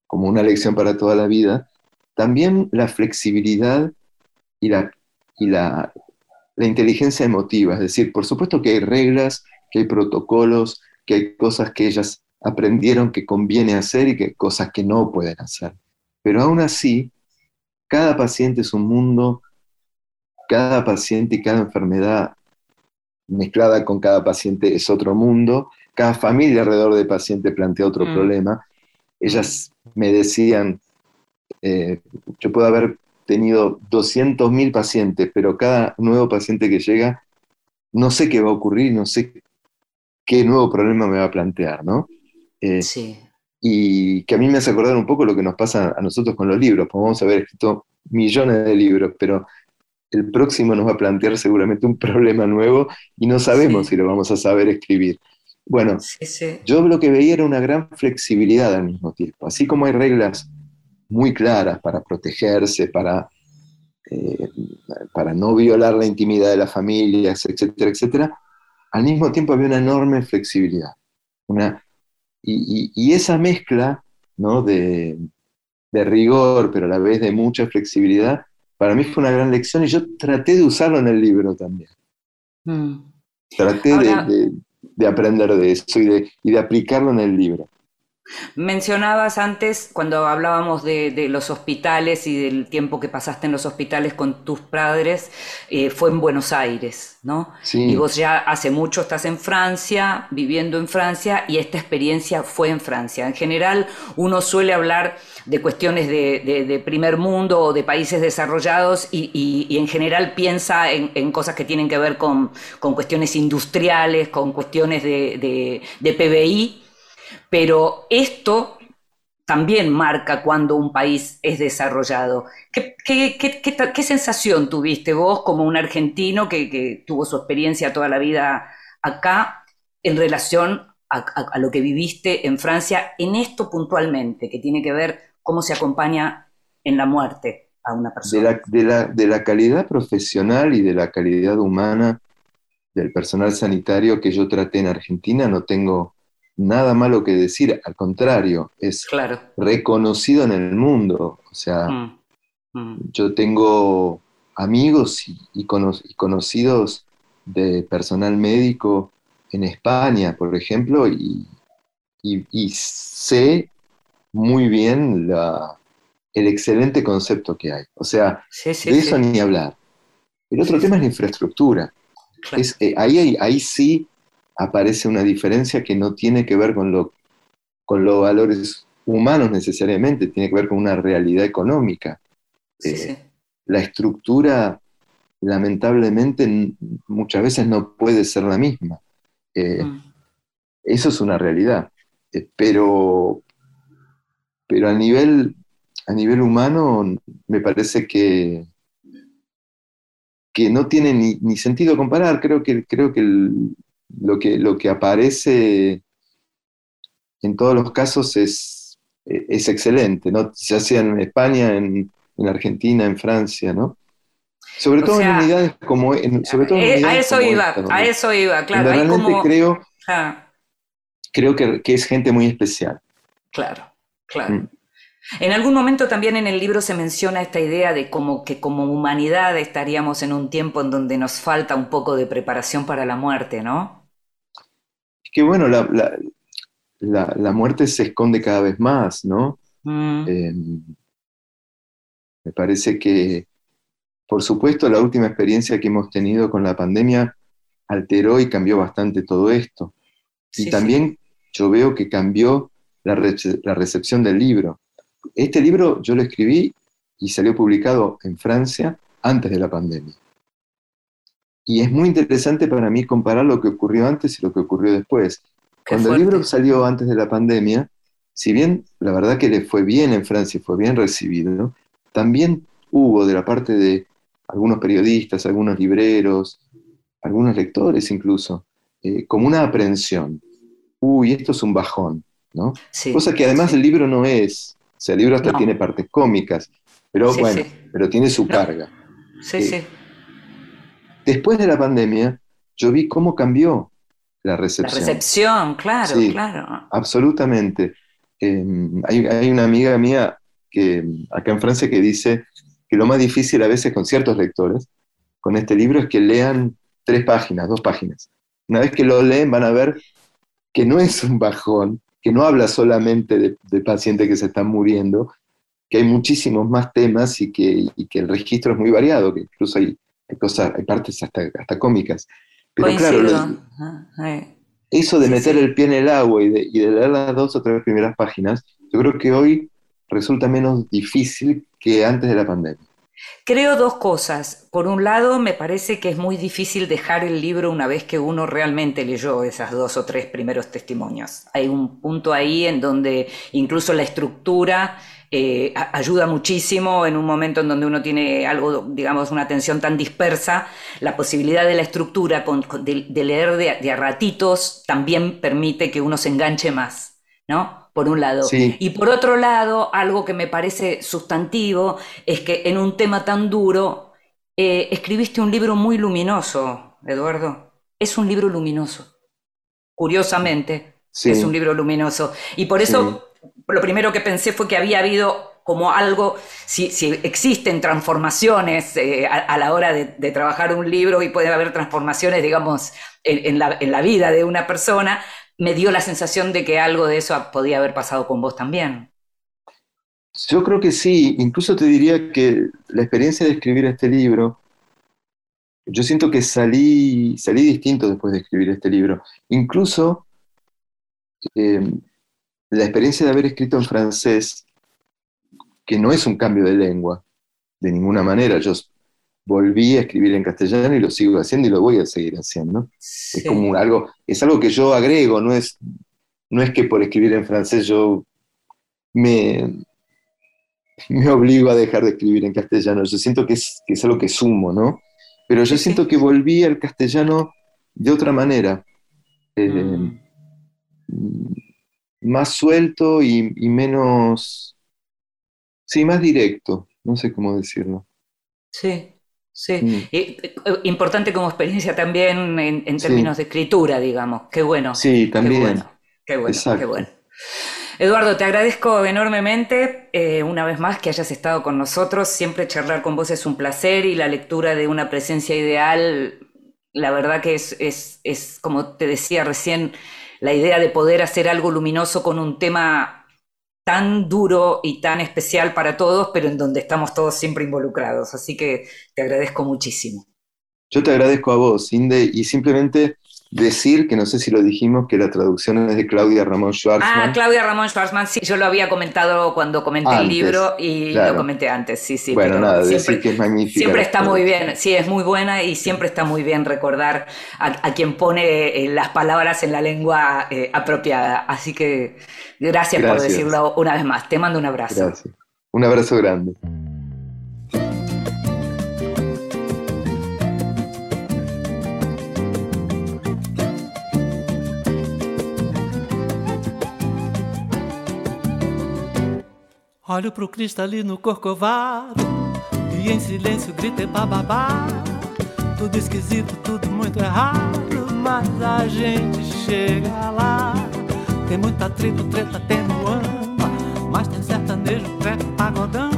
como una lección para toda la vida, también la flexibilidad y la, y la, la inteligencia emotiva, es decir, por supuesto que hay reglas, que hay protocolos, que hay cosas que ellas aprendieron que conviene hacer y que cosas que no pueden hacer. Pero aún así, cada paciente es un mundo, cada paciente y cada enfermedad mezclada con cada paciente es otro mundo, cada familia alrededor del paciente plantea otro mm. problema. Ellas me decían, eh, yo puedo haber tenido 200.000 pacientes, pero cada nuevo paciente que llega, no sé qué va a ocurrir, no sé qué nuevo problema me va a plantear, ¿no? Eh, sí. Y que a mí me hace acordar un poco lo que nos pasa a nosotros con los libros, podemos haber escrito millones de libros, pero el próximo nos va a plantear seguramente un problema nuevo y no sabemos si lo vamos a saber escribir. Bueno, yo lo que veía era una gran flexibilidad al mismo tiempo. Así como hay reglas muy claras para protegerse, para, eh, para no violar la intimidad de las familias, etcétera, etcétera, al mismo tiempo había una enorme flexibilidad. Una, y, esa mezcla ¿no? de, rigor, pero a la vez de mucha flexibilidad, para mí fue una gran lección y yo traté de usarlo en el libro también. Mm. Traté de, aprender de eso y de, y de aplicarlo en el libro. Mencionabas antes, cuando hablábamos de, los hospitales y del tiempo que pasaste en los hospitales con tus padres, eh, fue en Buenos Aires, ¿no? Sí. Y vos ya hace mucho estás en Francia, viviendo en Francia, y esta experiencia fue en Francia. En general, uno suele hablar de cuestiones de, primer mundo o de países desarrollados y, en general piensa en, cosas que tienen que ver con, con cuestiones industriales, con cuestiones de PBI pero esto también marca cuando un país es desarrollado. ¿Qué, sensación tuviste vos como un argentino que, tuvo su experiencia toda la vida acá en relación a, lo que viviste en Francia en esto puntualmente, que tiene que ver cómo se acompaña en la muerte a una persona? de la calidad profesional y de la calidad humana del personal sanitario que yo traté en Argentina no tengo nada malo que decir, al contrario, es reconocido en el mundo. O sea, mm, mm. yo tengo amigos y, conocidos de personal médico en España, por ejemplo, y, sé muy bien el excelente concepto que hay. O sea, de eso ni hablar. El otro tema es la infraestructura. Es, eh, ahí, ahí sí aparece una diferencia que no tiene que ver con, lo, con los valores humanos necesariamente, tiene que ver con una realidad económica. Eh, la estructura, lamentablemente, muchas veces no puede ser la misma. Eh, mm. Eso es una realidad. Eh, pero, pero a nivel, a nivel humano, me parece que, que no tiene ni, sentido comparar. Creo que, creo que, lo que lo que aparece en todos los casos es es excelente, ¿no? ya sea en España, en, Argentina, en Francia, ¿no? Sobre todo en unidades como... sobre todo eh, a eso iba, a eso iba, claro. Realmente creo, creo que, es gente muy especial. Claro, claro. Mm. En algún momento también en el libro se menciona esta idea de como que como humanidad estaríamos en un tiempo en donde nos falta un poco de preparación para la muerte, ¿no? Que bueno, la, la, muerte se esconde cada vez más, ¿no? Mm. Em, me parece que, por supuesto, la última experiencia que hemos tenido con la pandemia alteró y cambió bastante todo esto. y también yo veo que cambió la, la recepción del libro. Este libro yo lo escribí y salió publicado en Francia antes de la pandemia. Y es muy interesante para mí comparar lo que ocurrió antes y lo que ocurrió después. Cuando el libro salió antes de la pandemia, si bien la verdad que le fue bien en Francia, fue bien recibido, también hubo de la parte de algunos periodistas, algunos libreros, algunos lectores incluso, eh, como una aprensión. Uy, esto es un bajón, ¿no? Cosa que además el libro no es. O sea, el libro hasta tiene partes cómicas, pero bueno, pero tiene su carga. Sí, eh, sí. Después de la pandemia, yo vi cómo cambió la recepción. La recepción, claro, claro. Absolutamente. Em, hay, una amiga mía que acá en Francia que dice que lo más difícil a veces con ciertos lectores, con este libro, es que lean tres páginas, dos páginas. Una vez que lo leen van a ver que no es un bajón, que no habla solamente de, pacientes que se están muriendo, que hay muchísimos más temas y que, que el registro es muy variado, que incluso hay, cosas, hay partes hasta, hasta cómicas. Pero claro, eso de meter el pie en el agua y de, leer las dos o tres primeras páginas, yo creo que hoy resulta menos difícil que antes de la pandemia. Creo dos cosas. Por un lado, me parece que es muy difícil dejar el libro una vez que uno realmente leyó esas dos o tres primeros testimonios. Hay un punto ahí en donde incluso la estructura eh, ayuda muchísimo en un momento en donde uno tiene algo, digamos, una atención tan dispersa, la posibilidad de la estructura de, leer de, a ratitos también permite que uno se enganche más, ¿no? Por un lado. Y por otro lado, algo que me parece sustantivo es que en un tema tan duro eh, escribiste un libro muy luminoso, Eduardo. Es un libro luminoso. Curiosamente, es un libro luminoso. Y por eso lo primero que pensé fue que había habido como algo, si, existen transformaciones eh, a, la hora de, trabajar un libro y puede haber transformaciones, digamos, en, la, vida de una persona, me dio la sensación de que algo de eso podía haber pasado con vos también. Yo creo que sí, incluso te diría que la experiencia de escribir este libro, yo siento que salí, salí distinto después de escribir este libro. Incluso eh, la experiencia de haber escrito en francés, que no es un cambio de lengua, de ninguna manera. Yo volví a escribir en castellano y lo sigo haciendo y lo voy a seguir haciendo. Es como algo, es algo que yo agrego, no es, no es que por escribir en francés yo me, me obligo a dejar de escribir en castellano. Yo siento que es, que es algo que sumo, ¿no? Pero yo siento que volví al castellano de otra manera. Eh, mm más suelto y, menos, sí, más directo, no sé cómo decirlo. Sí, sí. Mm. Eh, importante como experiencia también en, términos de escritura, digamos. Qué bueno. Sí, también. Qué bueno, qué bueno, Eduardo, te agradezco enormemente eh, una vez más que hayas estado con nosotros. Siempre charlar con vos es un placer y la lectura de una presencia ideal, la verdad que es, es, es como te decía recién, la idea de poder hacer algo luminoso con un tema tan duro y tan especial para todos, pero en donde estamos todos siempre involucrados. Así que te agradezco muchísimo. Yo te agradezco a vos, Inde, y simplemente decir que no sé si lo dijimos, que la traducción es de Claudia Ramón Schwarzman. Ah, Claudia Ramón Schwarzman, sí, yo lo había comentado cuando comenté el libro y claro. lo comenté antes, sí, sí. bueno, pero nada, siempre, decir que es magnífica. siempre está muy bien, sí, es muy buena y siempre está muy bien recordar a, a quien pone eh, las palabras en la lengua eh, apropiada. Así que gracias, por Gracias. decirlo una vez más. Te mando un abrazo. Gracias. Un abrazo grande. Olho pro cristalino corcovado e em silêncio gritei bababá. Tudo esquisito, tudo muito errado, mas a gente chega lá. Tem muita atrito, treta, tem muamba, mas tem sertanejo, treco, pagodão.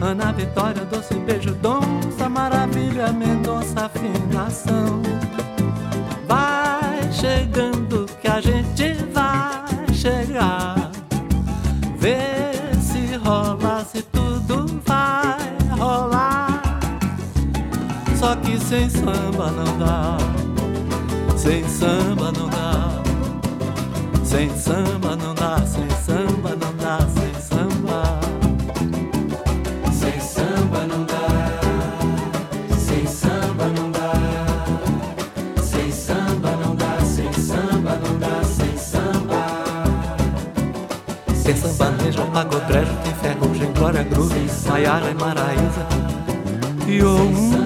Ana Vitória, doce beijo, donça, maravilha, Mendonça, afinação. Vai chegando sem samba não dá. Sem samba não dá. Sem samba não dá, sem samba não dá, sem samba. Sem samba não dá. Sem samba não dá. Sem samba não dá, sem samba não dá, sem samba. Tem sambanejo, pagodrejo, tem ferrugem, glória groove, Maiara e Maraísa. E o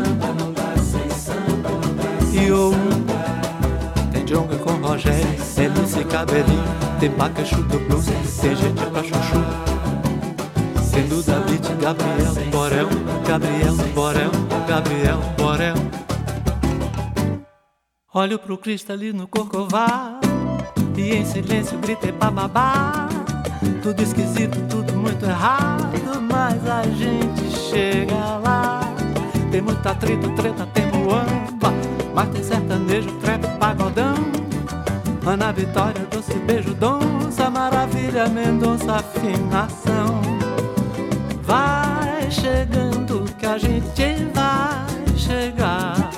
Rogério, MC Cabelinho, tem Bacachu do Blues, tem gente pra chuchu. Duda Beat, Gabriel, Borel, Gabriel, Borel, Gabriel, Borel. Olho pro cristalino corcovado e em silêncio gritei bababá. Tudo esquisito, tudo muito errado, mas a gente chega lá. Tem muito atrito, treta, tem muamba, mas tem sertanejo, trap, pagodão. Ana Vitória, doce beijo, donça, maravilha, Mendonça, afinação. Vai chegando que a gente vai chegar.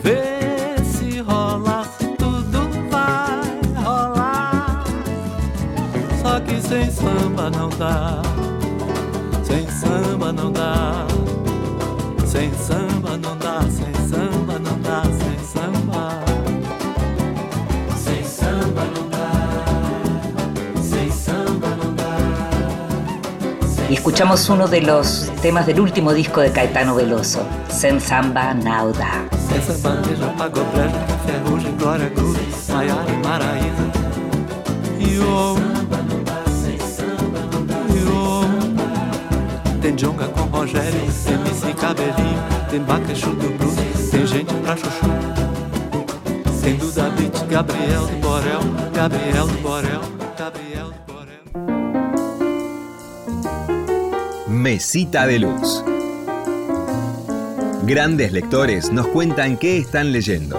Vê se rola, se tudo vai rolar. Só que sem samba não dá. Sem samba não dá. Sem samba não dá, sem samba não dá, sem samba. Y escuchamos uno de los temas del último disco de Caetano Veloso, Sen Samba Nauda. Sem sambanejo, pagodrejo, ferrugem, glória, groove, Maiara e Maraísa. E o e o Tem jonga com Rogério, tem MC Cabelinho, tem Bacachu do Blues, tem gente pra chuchu. Tem Duda Beat, Gabriel do Borel, Gabriel do Borel, Mesita de Luz. Grandes lectores nos cuentan qué están leyendo.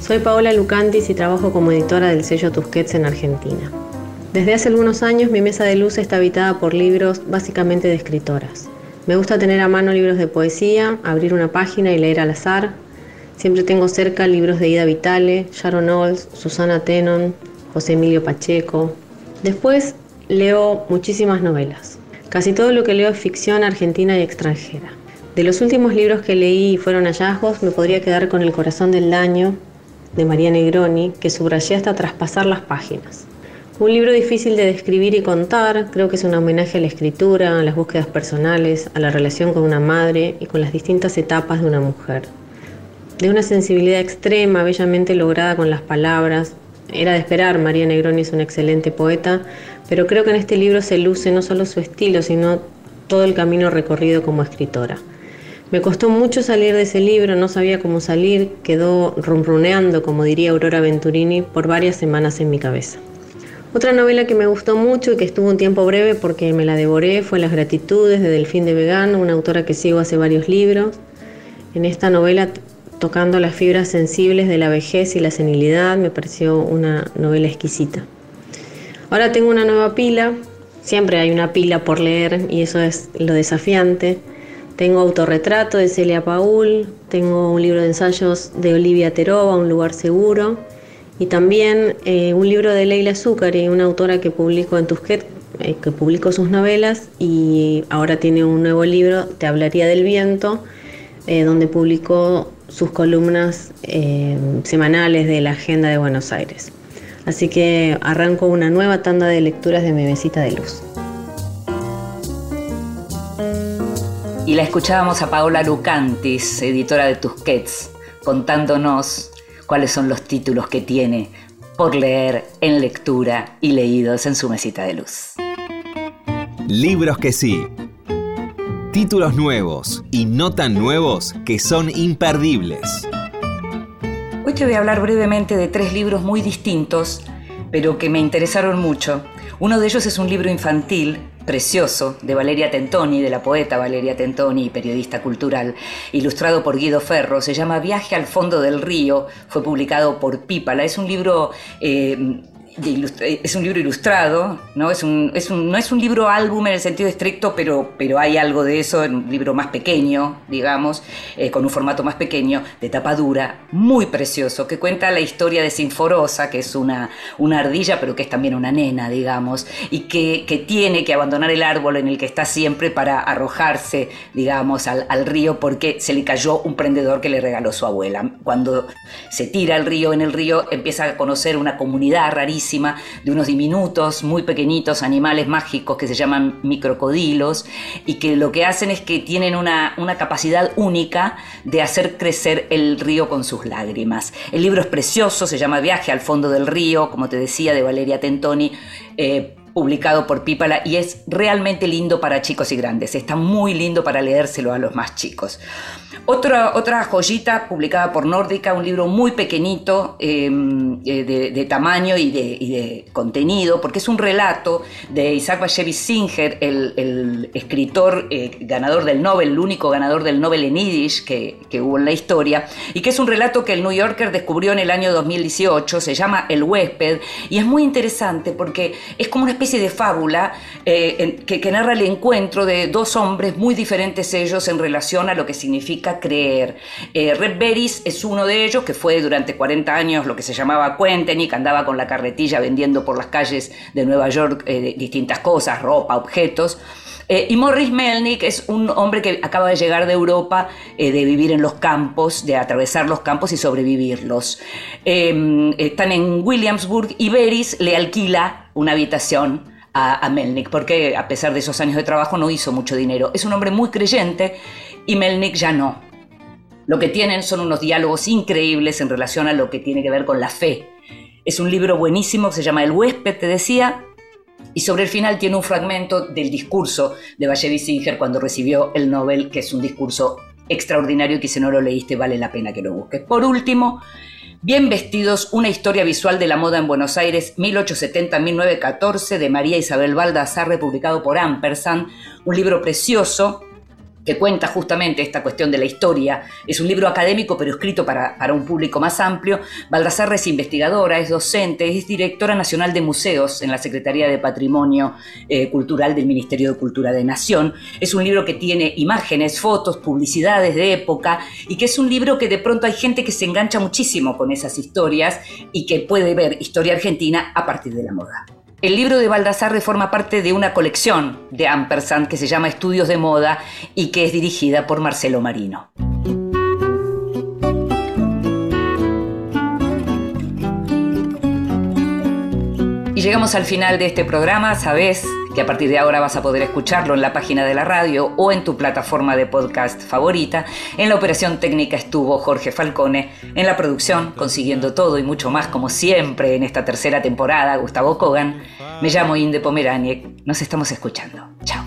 Soy Paola Lucantis y trabajo como editora del sello Tusquets en Argentina. Desde hace algunos años mi mesa de luz está habitada por libros básicamente de escritoras. Me gusta tener a mano libros de poesía, abrir una página y leer al azar. Siempre tengo cerca libros de Ida Vitale, Sharon Olds, Susana Tenon, José Emilio Pacheco. Después leo muchísimas novelas. Casi todo lo que leo es ficción argentina y extranjera. De los últimos libros que leí y fueron hallazgos, me podría quedar con El corazón del daño, de María Negroni, que subrayé hasta traspasar las páginas. Un libro difícil de describir y contar, creo que es un homenaje a la escritura, a las búsquedas personales, a la relación con una madre y con las distintas etapas de una mujer. De una sensibilidad extrema, bellamente lograda con las palabras. Era de esperar, María Negroni es una excelente poeta, pero creo que en este libro se luce no solo su estilo, sino todo el camino recorrido como escritora. Me costó mucho salir de ese libro, no sabía cómo salir, quedó rumruneando, como diría Aurora Venturini, por varias semanas en mi cabeza. Otra novela que me gustó mucho y que estuvo un tiempo breve porque me la devoré fue Las Gratitudes de Delfín de Vegano, una autora que sigo hace varios libros. En esta novela, tocando las fibras sensibles de la vejez y la senilidad, me pareció una novela exquisita. Ahora tengo una nueva pila Siempre hay una pila por leer y eso es lo desafiante. Tengo autorretrato de Celia Paul, tengo un libro de ensayos de Olivia Terova, Un lugar seguro, y también eh, un libro de Leila y una autora que publicó en Tusquet, eh, que publicó sus novelas y ahora tiene un nuevo libro, Te hablaría del viento, eh, donde publicó sus columnas semanales de la Agenda de Buenos Aires. Así que arranco una nueva tanda de lecturas de mi mesita de luz. Y la escuchábamos a Paola Lucantis, editora de Tusquets, contándonos cuáles son los títulos que tiene por leer en lectura y leídos en su mesita de luz. Libros que sí. Títulos nuevos y no tan nuevos que son imperdibles. Hoy te voy a hablar brevemente de tres libros muy distintos, pero que me interesaron mucho. Uno de ellos es un libro infantil precioso de Valeria Tentoni, de la poeta Valeria Tentoni, periodista cultural, ilustrado por Guido Ferro. Se llama Viaje al fondo del río, fue publicado por Pípala. Es un libro eh, es un libro ilustrado, ¿no? Es un, es un, no es un libro álbum en el sentido estricto, pero, pero hay algo de eso, en un libro más pequeño, digamos, eh, con un formato más pequeño, de tapa dura, muy precioso, que cuenta la historia de Sinforosa, que es una, una ardilla, pero que es también una nena, digamos, y que, que tiene que abandonar el árbol en el que está siempre para arrojarse, digamos, al, al río porque se le cayó un prendedor que le regaló su abuela. Cuando se tira al río, en el río empieza a conocer una comunidad rarísima, de unos diminutos, muy pequeñitos animales mágicos que se llaman microcodilos y que lo que hacen es que tienen una, capacidad única de hacer crecer el río con sus lágrimas. El libro es precioso, se llama Viaje al fondo del río, como te decía, de Valeria Tentoni. Eh, publicado por Pípala y es realmente lindo para chicos y grandes. Está muy lindo para leérselo a los más chicos. Otra, otra joyita publicada por Nórdica, un libro muy pequeñito em, eh, de, tamaño y de, contenido, porque es un relato de Isaac Bashevis Singer, el, escritor eh, ganador del Nobel, el único ganador del Nobel en Yiddish que, que, hubo en la historia, y que es un relato que el New Yorker descubrió en el año 2018, se llama El huésped, y es muy interesante porque es como una especie de fábula eh, que, narra el encuentro de dos hombres muy diferentes ellos en relación a lo que significa creer. Eh, Red Berries es uno de ellos, que fue durante 40 años lo que se llamaba que andaba con la carretilla vendiendo por las calles de Nueva York eh, distintas cosas, ropa, objetos. Eh, y Morris Melnick es un hombre que acaba de llegar de Europa, de vivir en los campos, de atravesar los campos y sobrevivirlos. Están en Williamsburg y Beris le alquila una habitación a, a Melnick, porque a pesar de esos años de trabajo no hizo mucho dinero. Es un hombre muy creyente y Melnick ya no. Lo que tienen son unos diálogos increíbles en relación a lo que tiene que ver con la fe. Es un libro buenísimo que se llama El huésped, te decía, y sobre el final tiene un fragmento del discurso de Valle Singer cuando recibió el Nobel, que es un discurso extraordinario que si no lo leíste vale la pena que lo busques. Por último, Bien vestidos, una historia visual de la moda en Buenos Aires, 1870-1914, de María Isabel Baldassar, publicado por Ampersand, un libro precioso que cuenta justamente esta cuestión de la historia. Es un libro académico, pero escrito para, un público más amplio. Baldassarre es investigadora, es docente, es directora nacional de museos en la Secretaría de Patrimonio eh, Cultural del Ministerio de Cultura de Nación. Es un libro que tiene imágenes, fotos, publicidades de época y que es un libro que de pronto hay gente que se engancha muchísimo con esas historias y que puede ver historia argentina a partir de la moda. El libro de Baldassarre forma parte de una colección de Ampersand que se llama Estudios de Moda y que es dirigida por Marcelo Marino. Y llegamos al final de este programa, sabes que a partir de ahora vas a poder escucharlo en la página de la radio o en tu plataforma de podcast favorita. En la operación técnica estuvo Jorge Falcone, en la producción, consiguiendo todo y mucho más como siempre en esta tercera temporada, Gustavo Kogan. Me llamo Inde Pomeraniec, nos estamos escuchando. Chao.